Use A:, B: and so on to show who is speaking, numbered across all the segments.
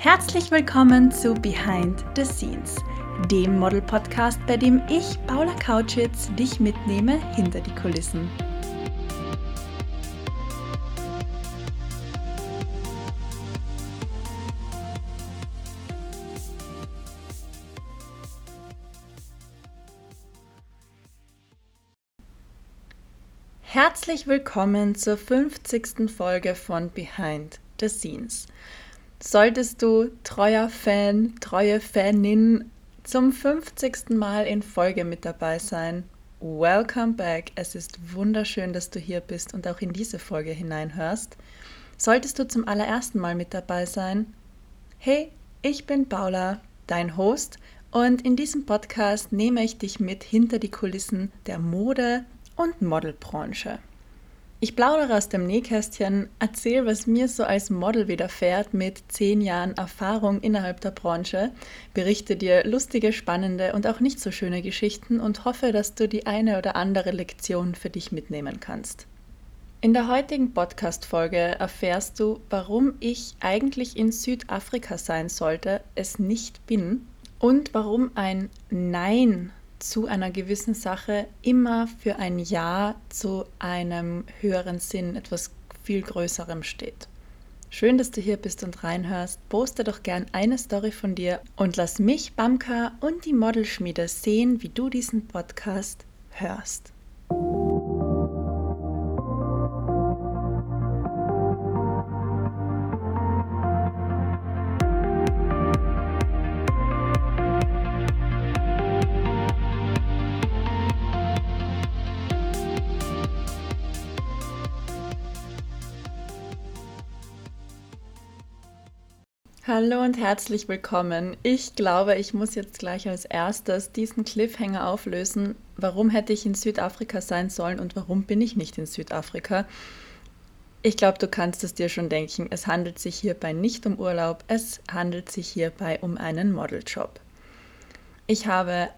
A: Herzlich willkommen zu Behind the Scenes, dem Model-Podcast, bei dem ich, Paula Kautschitz, dich mitnehme hinter die Kulissen. Herzlich willkommen zur 50. Folge von Behind the Scenes. Solltest du treuer Fan, treue Fanin zum 50. Mal in Folge mit dabei sein, welcome back. Es ist wunderschön, dass du hier bist und auch in diese Folge hineinhörst. Solltest du zum allerersten Mal mit dabei sein, hey, ich bin Paula, dein Host, und in diesem Podcast nehme ich dich mit hinter die Kulissen der Mode- und Modelbranche. Ich plaudere aus dem Nähkästchen, erzähle, was mir so als Model widerfährt mit zehn Jahren Erfahrung innerhalb der Branche, berichte dir lustige, spannende und auch nicht so schöne Geschichten und hoffe, dass du die eine oder andere Lektion für dich mitnehmen kannst. In der heutigen Podcast-Folge erfährst du, warum ich eigentlich in Südafrika sein sollte, es nicht bin und warum ein Nein zu einer gewissen Sache immer für ein Ja zu einem höheren Sinn, etwas viel Größerem steht. Schön, dass du hier bist und reinhörst. Poste doch gern eine Story von dir und lass mich, Bamka und die Modelschmiede sehen, wie du diesen Podcast hörst. Hallo und herzlich willkommen. Ich glaube, ich muss jetzt gleich als erstes diesen Cliffhanger auflösen. Warum hätte ich in Südafrika sein sollen und warum bin ich nicht in Südafrika? Ich glaube, du kannst es dir schon denken. Es handelt sich hierbei nicht um Urlaub, es handelt sich hierbei um einen Modeljob. Ich habe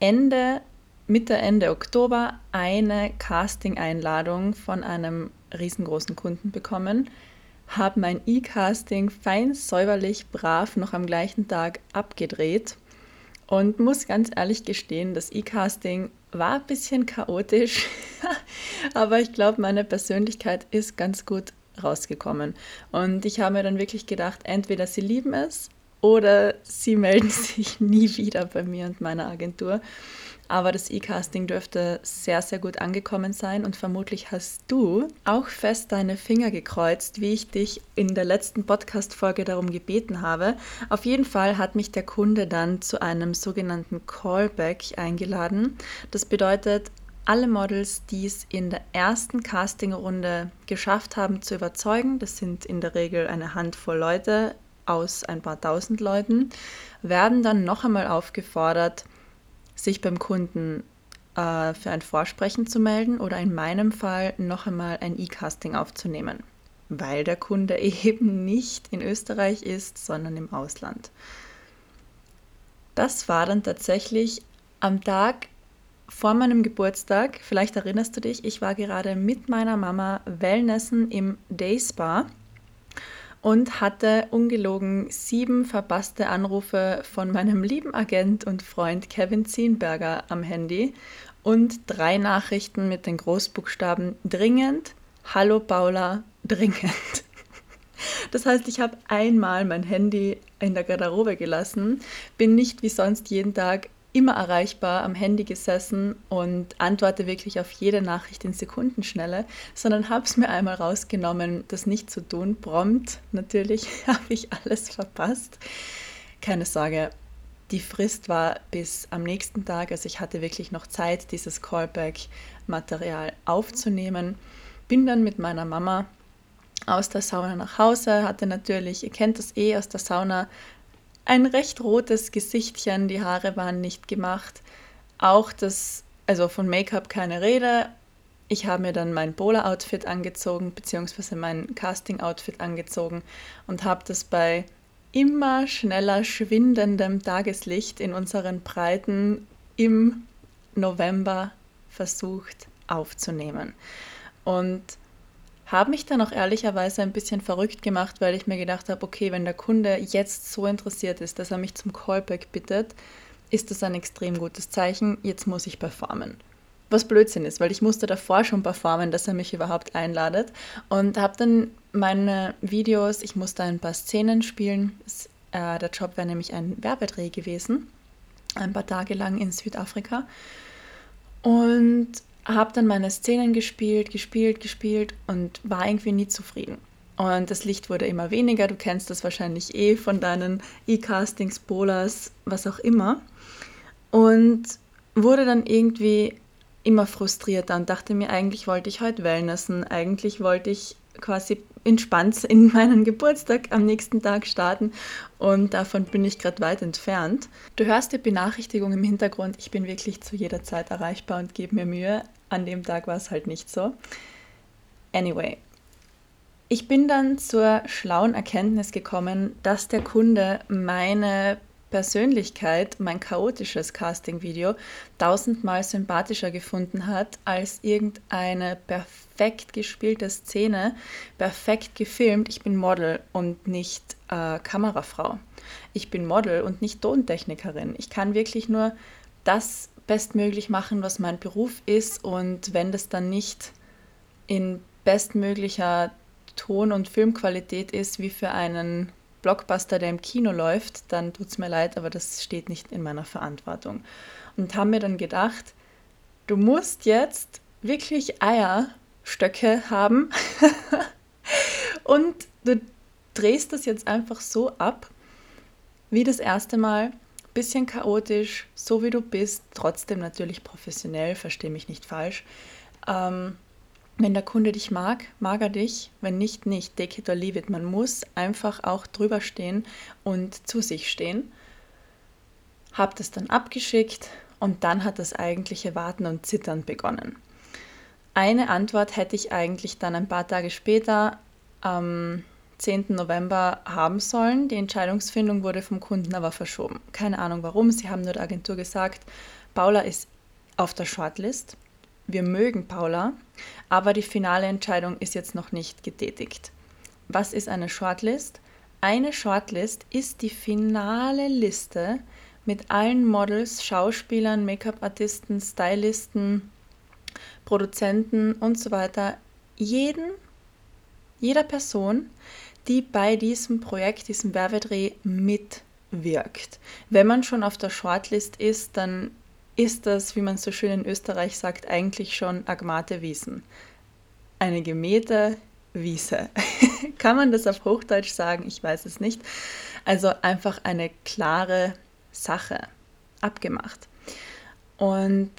A: Ende, Mitte, Ende Oktober eine Casting-Einladung von einem riesengroßen Kunden bekommen habe mein E-Casting fein säuberlich brav noch am gleichen Tag abgedreht und muss ganz ehrlich gestehen, das E-Casting war ein bisschen chaotisch, aber ich glaube, meine Persönlichkeit ist ganz gut rausgekommen. Und ich habe mir dann wirklich gedacht, entweder sie lieben es oder sie melden sich nie wieder bei mir und meiner Agentur. Aber das E-Casting dürfte sehr, sehr gut angekommen sein und vermutlich hast du auch fest deine Finger gekreuzt, wie ich dich in der letzten Podcast-Folge darum gebeten habe. Auf jeden Fall hat mich der Kunde dann zu einem sogenannten Callback eingeladen. Das bedeutet, alle Models, die es in der ersten Castingrunde geschafft haben zu überzeugen, das sind in der Regel eine Handvoll Leute aus ein paar tausend Leuten, werden dann noch einmal aufgefordert, sich beim Kunden äh, für ein Vorsprechen zu melden oder in meinem Fall noch einmal ein E-Casting aufzunehmen, weil der Kunde eben nicht in Österreich ist, sondern im Ausland. Das war dann tatsächlich am Tag vor meinem Geburtstag. Vielleicht erinnerst du dich, ich war gerade mit meiner Mama Wellnessen im Day Spa und hatte ungelogen sieben verpasste Anrufe von meinem lieben Agent und Freund Kevin Zienberger am Handy und drei Nachrichten mit den Großbuchstaben dringend, Hallo Paula, dringend. Das heißt, ich habe einmal mein Handy in der Garderobe gelassen, bin nicht wie sonst jeden Tag immer erreichbar am Handy gesessen und antworte wirklich auf jede Nachricht in Sekundenschnelle, sondern habe es mir einmal rausgenommen, das nicht zu tun. Prompt natürlich habe ich alles verpasst. Keine Sorge, die Frist war bis am nächsten Tag, also ich hatte wirklich noch Zeit, dieses Callback-Material aufzunehmen. Bin dann mit meiner Mama aus der Sauna nach Hause, hatte natürlich, ihr kennt das eh aus der Sauna, ein recht rotes Gesichtchen, die Haare waren nicht gemacht. Auch das, also von Make-up keine Rede. Ich habe mir dann mein Bowler-Outfit angezogen, beziehungsweise mein Casting-Outfit angezogen und habe das bei immer schneller schwindendem Tageslicht in unseren Breiten im November versucht aufzunehmen. Und Habe mich dann auch ehrlicherweise ein bisschen verrückt gemacht, weil ich mir gedacht habe, okay, wenn der Kunde jetzt so interessiert ist, dass er mich zum Callback bittet, ist das ein extrem gutes Zeichen. Jetzt muss ich performen. Was Blödsinn ist, weil ich musste davor schon performen, dass er mich überhaupt einladet. Und habe dann meine Videos, ich musste ein paar Szenen spielen. Äh, der Job wäre nämlich ein Werbedreh gewesen, ein paar Tage lang in Südafrika. Und habe dann meine Szenen gespielt, gespielt, gespielt und war irgendwie nie zufrieden. Und das Licht wurde immer weniger. Du kennst das wahrscheinlich eh von deinen E-Castings, Bolas, was auch immer. Und wurde dann irgendwie immer frustrierter und dachte mir, eigentlich wollte ich heute Wellnessen, eigentlich wollte ich quasi entspannt in meinen Geburtstag am nächsten Tag starten und davon bin ich gerade weit entfernt. Du hörst die Benachrichtigung im Hintergrund, ich bin wirklich zu jeder Zeit erreichbar und gebe mir Mühe. An dem Tag war es halt nicht so. Anyway, ich bin dann zur schlauen Erkenntnis gekommen, dass der Kunde meine Persönlichkeit, mein chaotisches Casting-Video, tausendmal sympathischer gefunden hat als irgendeine perfekt gespielte Szene, perfekt gefilmt. Ich bin Model und nicht äh, Kamerafrau. Ich bin Model und nicht Tontechnikerin. Ich kann wirklich nur das bestmöglich machen, was mein Beruf ist. Und wenn das dann nicht in bestmöglicher Ton- und Filmqualität ist wie für einen Blockbuster, der im Kino läuft, dann tut es mir leid, aber das steht nicht in meiner Verantwortung. Und haben mir dann gedacht, du musst jetzt wirklich Eierstöcke haben und du drehst das jetzt einfach so ab, wie das erste Mal, bisschen chaotisch, so wie du bist, trotzdem natürlich professionell, verstehe mich nicht falsch. Ähm, wenn der Kunde dich mag, mag er dich. Wenn nicht, nicht. Take it or leave it. Man muss einfach auch drüber stehen und zu sich stehen. Hab das dann abgeschickt und dann hat das eigentliche Warten und Zittern begonnen. Eine Antwort hätte ich eigentlich dann ein paar Tage später am 10. November haben sollen. Die Entscheidungsfindung wurde vom Kunden aber verschoben. Keine Ahnung warum. Sie haben nur der Agentur gesagt, Paula ist auf der Shortlist wir mögen Paula, aber die finale Entscheidung ist jetzt noch nicht getätigt. Was ist eine Shortlist? Eine Shortlist ist die finale Liste mit allen Models, Schauspielern, Make-up-Artisten, Stylisten, Produzenten und so weiter, jeden, jeder Person, die bei diesem Projekt, diesem Werbedreh mitwirkt. Wenn man schon auf der Shortlist ist, dann ist das, wie man so schön in Österreich sagt, eigentlich schon Agmate Wiesen. Eine gemähte Wiese. Kann man das auf Hochdeutsch sagen? Ich weiß es nicht. Also einfach eine klare Sache abgemacht. Und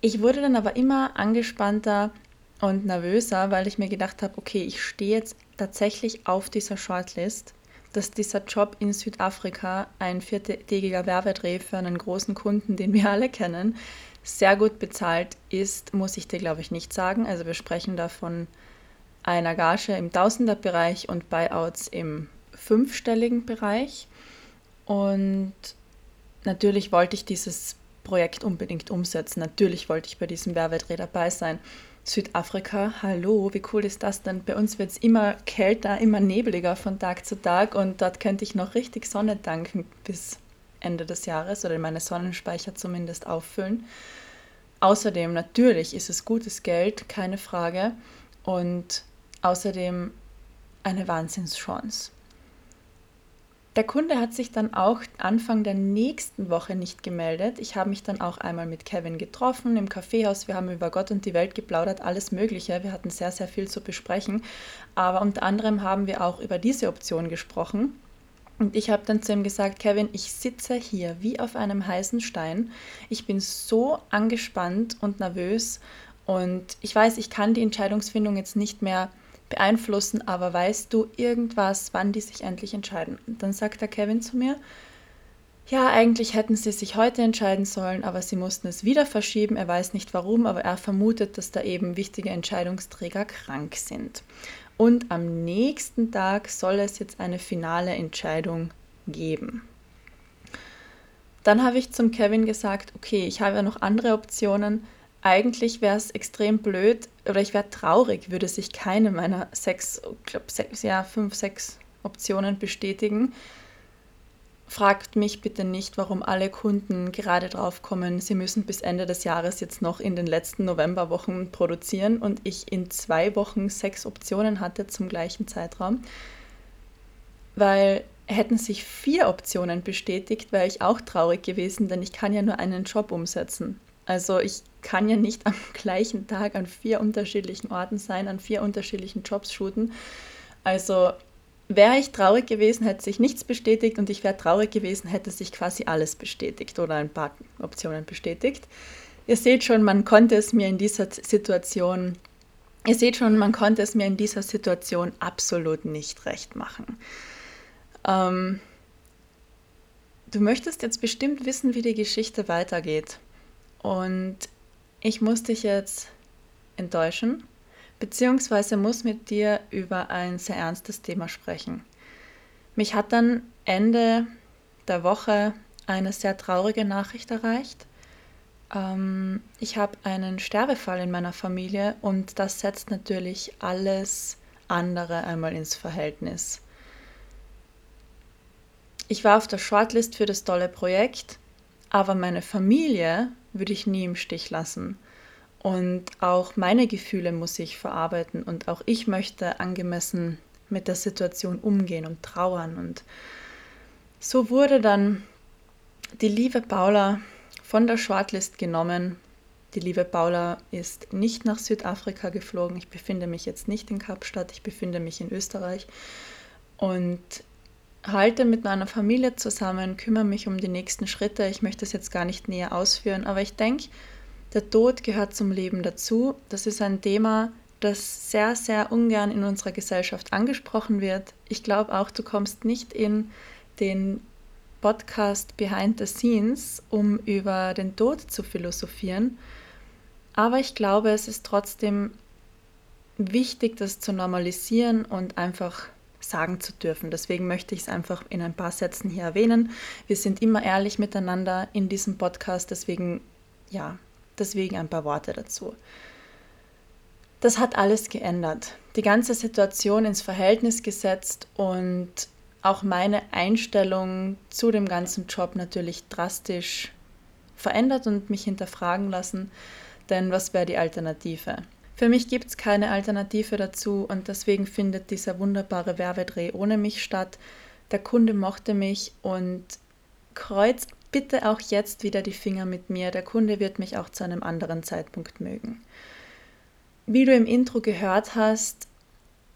A: ich wurde dann aber immer angespannter und nervöser, weil ich mir gedacht habe, okay, ich stehe jetzt tatsächlich auf dieser Shortlist dass dieser Job in Südafrika, ein viertägiger Werbedreh für einen großen Kunden, den wir alle kennen, sehr gut bezahlt ist, muss ich dir, glaube ich, nicht sagen. Also wir sprechen da von einer Gage im Tausenderbereich und Buyouts im fünfstelligen Bereich. Und natürlich wollte ich dieses Projekt unbedingt umsetzen. Natürlich wollte ich bei diesem Werbedreh dabei sein. Südafrika, hallo, wie cool ist das denn? Bei uns wird es immer kälter, immer nebliger von Tag zu Tag und dort könnte ich noch richtig Sonne danken bis Ende des Jahres oder meine Sonnenspeicher zumindest auffüllen. Außerdem, natürlich ist es gutes Geld, keine Frage. Und außerdem eine Wahnsinnschance. Der Kunde hat sich dann auch Anfang der nächsten Woche nicht gemeldet. Ich habe mich dann auch einmal mit Kevin getroffen im Kaffeehaus. Wir haben über Gott und die Welt geplaudert, alles Mögliche. Wir hatten sehr, sehr viel zu besprechen. Aber unter anderem haben wir auch über diese Option gesprochen. Und ich habe dann zu ihm gesagt, Kevin, ich sitze hier wie auf einem heißen Stein. Ich bin so angespannt und nervös. Und ich weiß, ich kann die Entscheidungsfindung jetzt nicht mehr beeinflussen, aber weißt du irgendwas, wann die sich endlich entscheiden? Und dann sagt der Kevin zu mir, ja, eigentlich hätten sie sich heute entscheiden sollen, aber sie mussten es wieder verschieben. Er weiß nicht warum, aber er vermutet, dass da eben wichtige Entscheidungsträger krank sind. Und am nächsten Tag soll es jetzt eine finale Entscheidung geben. Dann habe ich zum Kevin gesagt, okay, ich habe ja noch andere Optionen. Eigentlich wäre es extrem blöd oder ich wäre traurig, würde sich keine meiner sechs, glaube sechs, ja, fünf, sechs Optionen bestätigen. Fragt mich bitte nicht, warum alle Kunden gerade drauf kommen, sie müssen bis Ende des Jahres jetzt noch in den letzten Novemberwochen produzieren und ich in zwei Wochen sechs Optionen hatte zum gleichen Zeitraum. Weil hätten sich vier Optionen bestätigt, wäre ich auch traurig gewesen, denn ich kann ja nur einen Job umsetzen. Also ich kann ja nicht am gleichen Tag an vier unterschiedlichen Orten sein, an vier unterschiedlichen Jobs shooten. Also wäre ich traurig gewesen, hätte sich nichts bestätigt und ich wäre traurig gewesen, hätte sich quasi alles bestätigt oder ein paar Optionen bestätigt. Ihr seht schon, man konnte es mir in dieser Situation, ihr seht schon, man konnte es mir in dieser Situation absolut nicht recht machen. Ähm, du möchtest jetzt bestimmt wissen, wie die Geschichte weitergeht. Und ich muss dich jetzt enttäuschen, beziehungsweise muss mit dir über ein sehr ernstes Thema sprechen. Mich hat dann Ende der Woche eine sehr traurige Nachricht erreicht. Ähm, ich habe einen Sterbefall in meiner Familie und das setzt natürlich alles andere einmal ins Verhältnis. Ich war auf der Shortlist für das tolle Projekt, aber meine Familie würde ich nie im Stich lassen. Und auch meine Gefühle muss ich verarbeiten und auch ich möchte angemessen mit der Situation umgehen und trauern. Und so wurde dann die liebe Paula von der Shortlist genommen. Die liebe Paula ist nicht nach Südafrika geflogen. Ich befinde mich jetzt nicht in Kapstadt, ich befinde mich in Österreich und halte mit meiner Familie zusammen, kümmere mich um die nächsten Schritte. Ich möchte es jetzt gar nicht näher ausführen, aber ich denke, der Tod gehört zum Leben dazu. Das ist ein Thema, das sehr, sehr ungern in unserer Gesellschaft angesprochen wird. Ich glaube auch, du kommst nicht in den Podcast Behind the Scenes, um über den Tod zu philosophieren. Aber ich glaube, es ist trotzdem wichtig, das zu normalisieren und einfach sagen zu dürfen. Deswegen möchte ich es einfach in ein paar Sätzen hier erwähnen. Wir sind immer ehrlich miteinander in diesem Podcast, deswegen ja, deswegen ein paar Worte dazu. Das hat alles geändert. Die ganze Situation ins Verhältnis gesetzt und auch meine Einstellung zu dem ganzen Job natürlich drastisch verändert und mich hinterfragen lassen, denn was wäre die Alternative? Für mich gibt es keine Alternative dazu und deswegen findet dieser wunderbare Werbedreh ohne mich statt. Der Kunde mochte mich und kreuz bitte auch jetzt wieder die Finger mit mir. Der Kunde wird mich auch zu einem anderen Zeitpunkt mögen. Wie du im Intro gehört hast,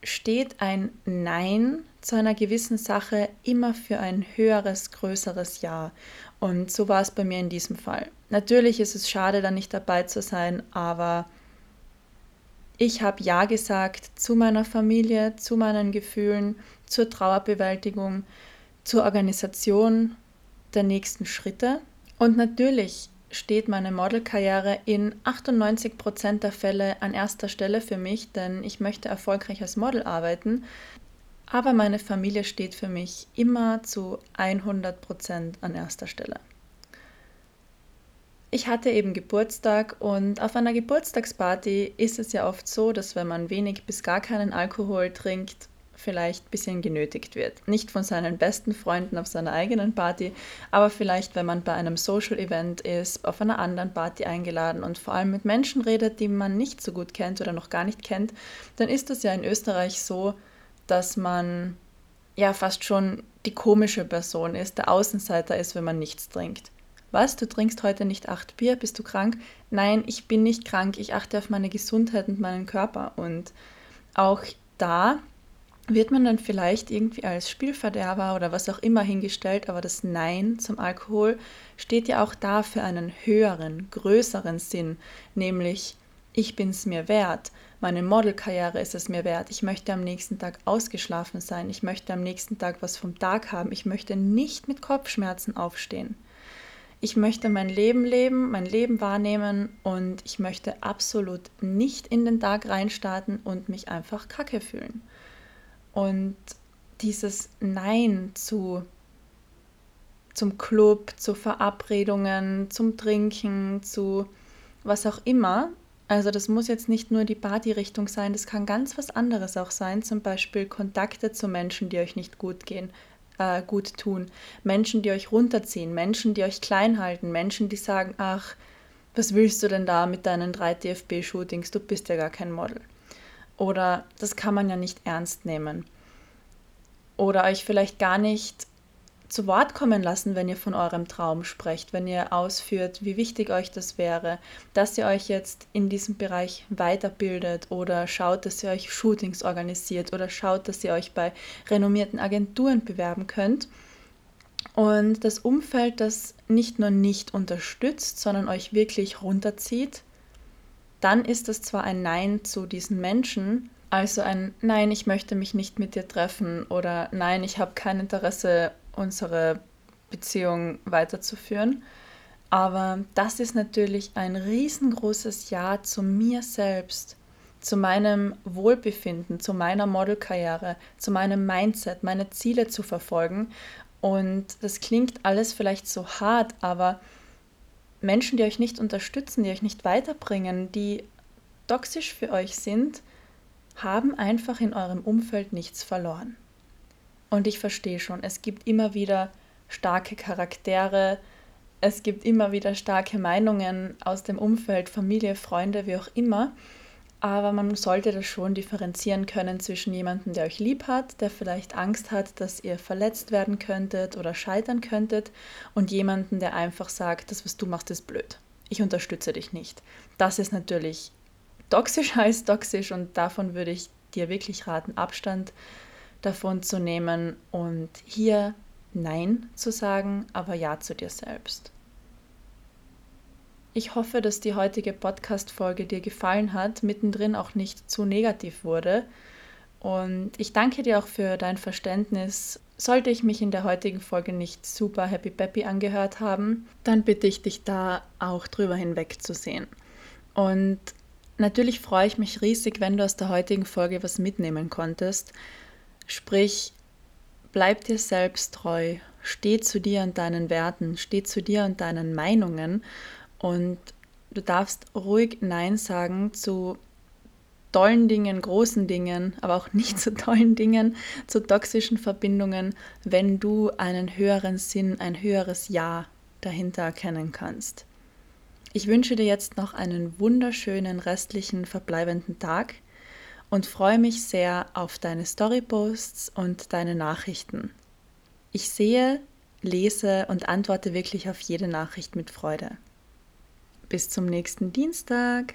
A: steht ein Nein zu einer gewissen Sache immer für ein höheres, größeres Ja. Und so war es bei mir in diesem Fall. Natürlich ist es schade, da nicht dabei zu sein, aber ich habe Ja gesagt zu meiner Familie, zu meinen Gefühlen, zur Trauerbewältigung, zur Organisation der nächsten Schritte. Und natürlich steht meine Modelkarriere in 98 Prozent der Fälle an erster Stelle für mich, denn ich möchte erfolgreich als Model arbeiten. Aber meine Familie steht für mich immer zu 100 Prozent an erster Stelle ich hatte eben Geburtstag und auf einer Geburtstagsparty ist es ja oft so, dass wenn man wenig bis gar keinen Alkohol trinkt, vielleicht ein bisschen genötigt wird. Nicht von seinen besten Freunden auf seiner eigenen Party, aber vielleicht, wenn man bei einem Social Event ist, auf einer anderen Party eingeladen und vor allem mit Menschen redet, die man nicht so gut kennt oder noch gar nicht kennt, dann ist es ja in Österreich so, dass man ja fast schon die komische Person ist, der Außenseiter ist, wenn man nichts trinkt was, du trinkst heute nicht acht Bier, bist du krank? Nein, ich bin nicht krank, ich achte auf meine Gesundheit und meinen Körper. Und auch da wird man dann vielleicht irgendwie als Spielverderber oder was auch immer hingestellt, aber das Nein zum Alkohol steht ja auch da für einen höheren, größeren Sinn, nämlich ich bin es mir wert, meine Modelkarriere ist es mir wert, ich möchte am nächsten Tag ausgeschlafen sein, ich möchte am nächsten Tag was vom Tag haben, ich möchte nicht mit Kopfschmerzen aufstehen ich möchte mein Leben leben, mein Leben wahrnehmen und ich möchte absolut nicht in den Tag reinstarten und mich einfach kacke fühlen. Und dieses Nein zu zum Club, zu Verabredungen, zum Trinken, zu was auch immer. Also das muss jetzt nicht nur die Party-Richtung sein, das kann ganz was anderes auch sein. Zum Beispiel Kontakte zu Menschen, die euch nicht gut gehen, äh, gut tun. Menschen, die euch runterziehen, Menschen, die euch klein halten, Menschen, die sagen, ach, was willst du denn da mit deinen drei DFB-Shootings? Du bist ja gar kein Model. Oder das kann man ja nicht ernst nehmen. Oder euch vielleicht gar nicht zu Wort kommen lassen, wenn ihr von eurem Traum sprecht, wenn ihr ausführt, wie wichtig euch das wäre, dass ihr euch jetzt in diesem Bereich weiterbildet oder schaut, dass ihr euch Shootings organisiert oder schaut, dass ihr euch bei renommierten Agenturen bewerben könnt. Und das Umfeld, das nicht nur nicht unterstützt, sondern euch wirklich runterzieht, dann ist das zwar ein Nein zu diesen Menschen, also ein Nein, ich möchte mich nicht mit dir treffen oder Nein, ich habe kein Interesse unsere Beziehung weiterzuführen. Aber das ist natürlich ein riesengroßes Ja zu mir selbst, zu meinem Wohlbefinden, zu meiner Modelkarriere, zu meinem Mindset, meine Ziele zu verfolgen. Und das klingt alles vielleicht so hart, aber Menschen, die euch nicht unterstützen, die euch nicht weiterbringen, die toxisch für euch sind, haben einfach in eurem Umfeld nichts verloren. Und ich verstehe schon, es gibt immer wieder starke Charaktere, es gibt immer wieder starke Meinungen aus dem Umfeld, Familie, Freunde, wie auch immer. Aber man sollte das schon differenzieren können zwischen jemandem, der euch lieb hat, der vielleicht Angst hat, dass ihr verletzt werden könntet oder scheitern könntet, und jemandem, der einfach sagt, das, was du machst, ist blöd. Ich unterstütze dich nicht. Das ist natürlich toxisch als toxisch und davon würde ich dir wirklich raten, Abstand davon zu nehmen und hier Nein zu sagen, aber Ja zu dir selbst. Ich hoffe, dass die heutige Podcast-Folge dir gefallen hat, mittendrin auch nicht zu negativ wurde. Und ich danke dir auch für dein Verständnis. Sollte ich mich in der heutigen Folge nicht super happy peppy angehört haben, dann bitte ich dich da auch drüber hinwegzusehen. Und natürlich freue ich mich riesig, wenn du aus der heutigen Folge was mitnehmen konntest. Sprich, bleib dir selbst treu, steh zu dir und deinen Werten, steh zu dir und deinen Meinungen. Und du darfst ruhig Nein sagen zu tollen Dingen, großen Dingen, aber auch nicht zu tollen Dingen, zu toxischen Verbindungen, wenn du einen höheren Sinn, ein höheres Ja dahinter erkennen kannst. Ich wünsche dir jetzt noch einen wunderschönen restlichen verbleibenden Tag und freue mich sehr auf deine Storyposts und deine Nachrichten. Ich sehe, lese und antworte wirklich auf jede Nachricht mit Freude. Bis zum nächsten Dienstag.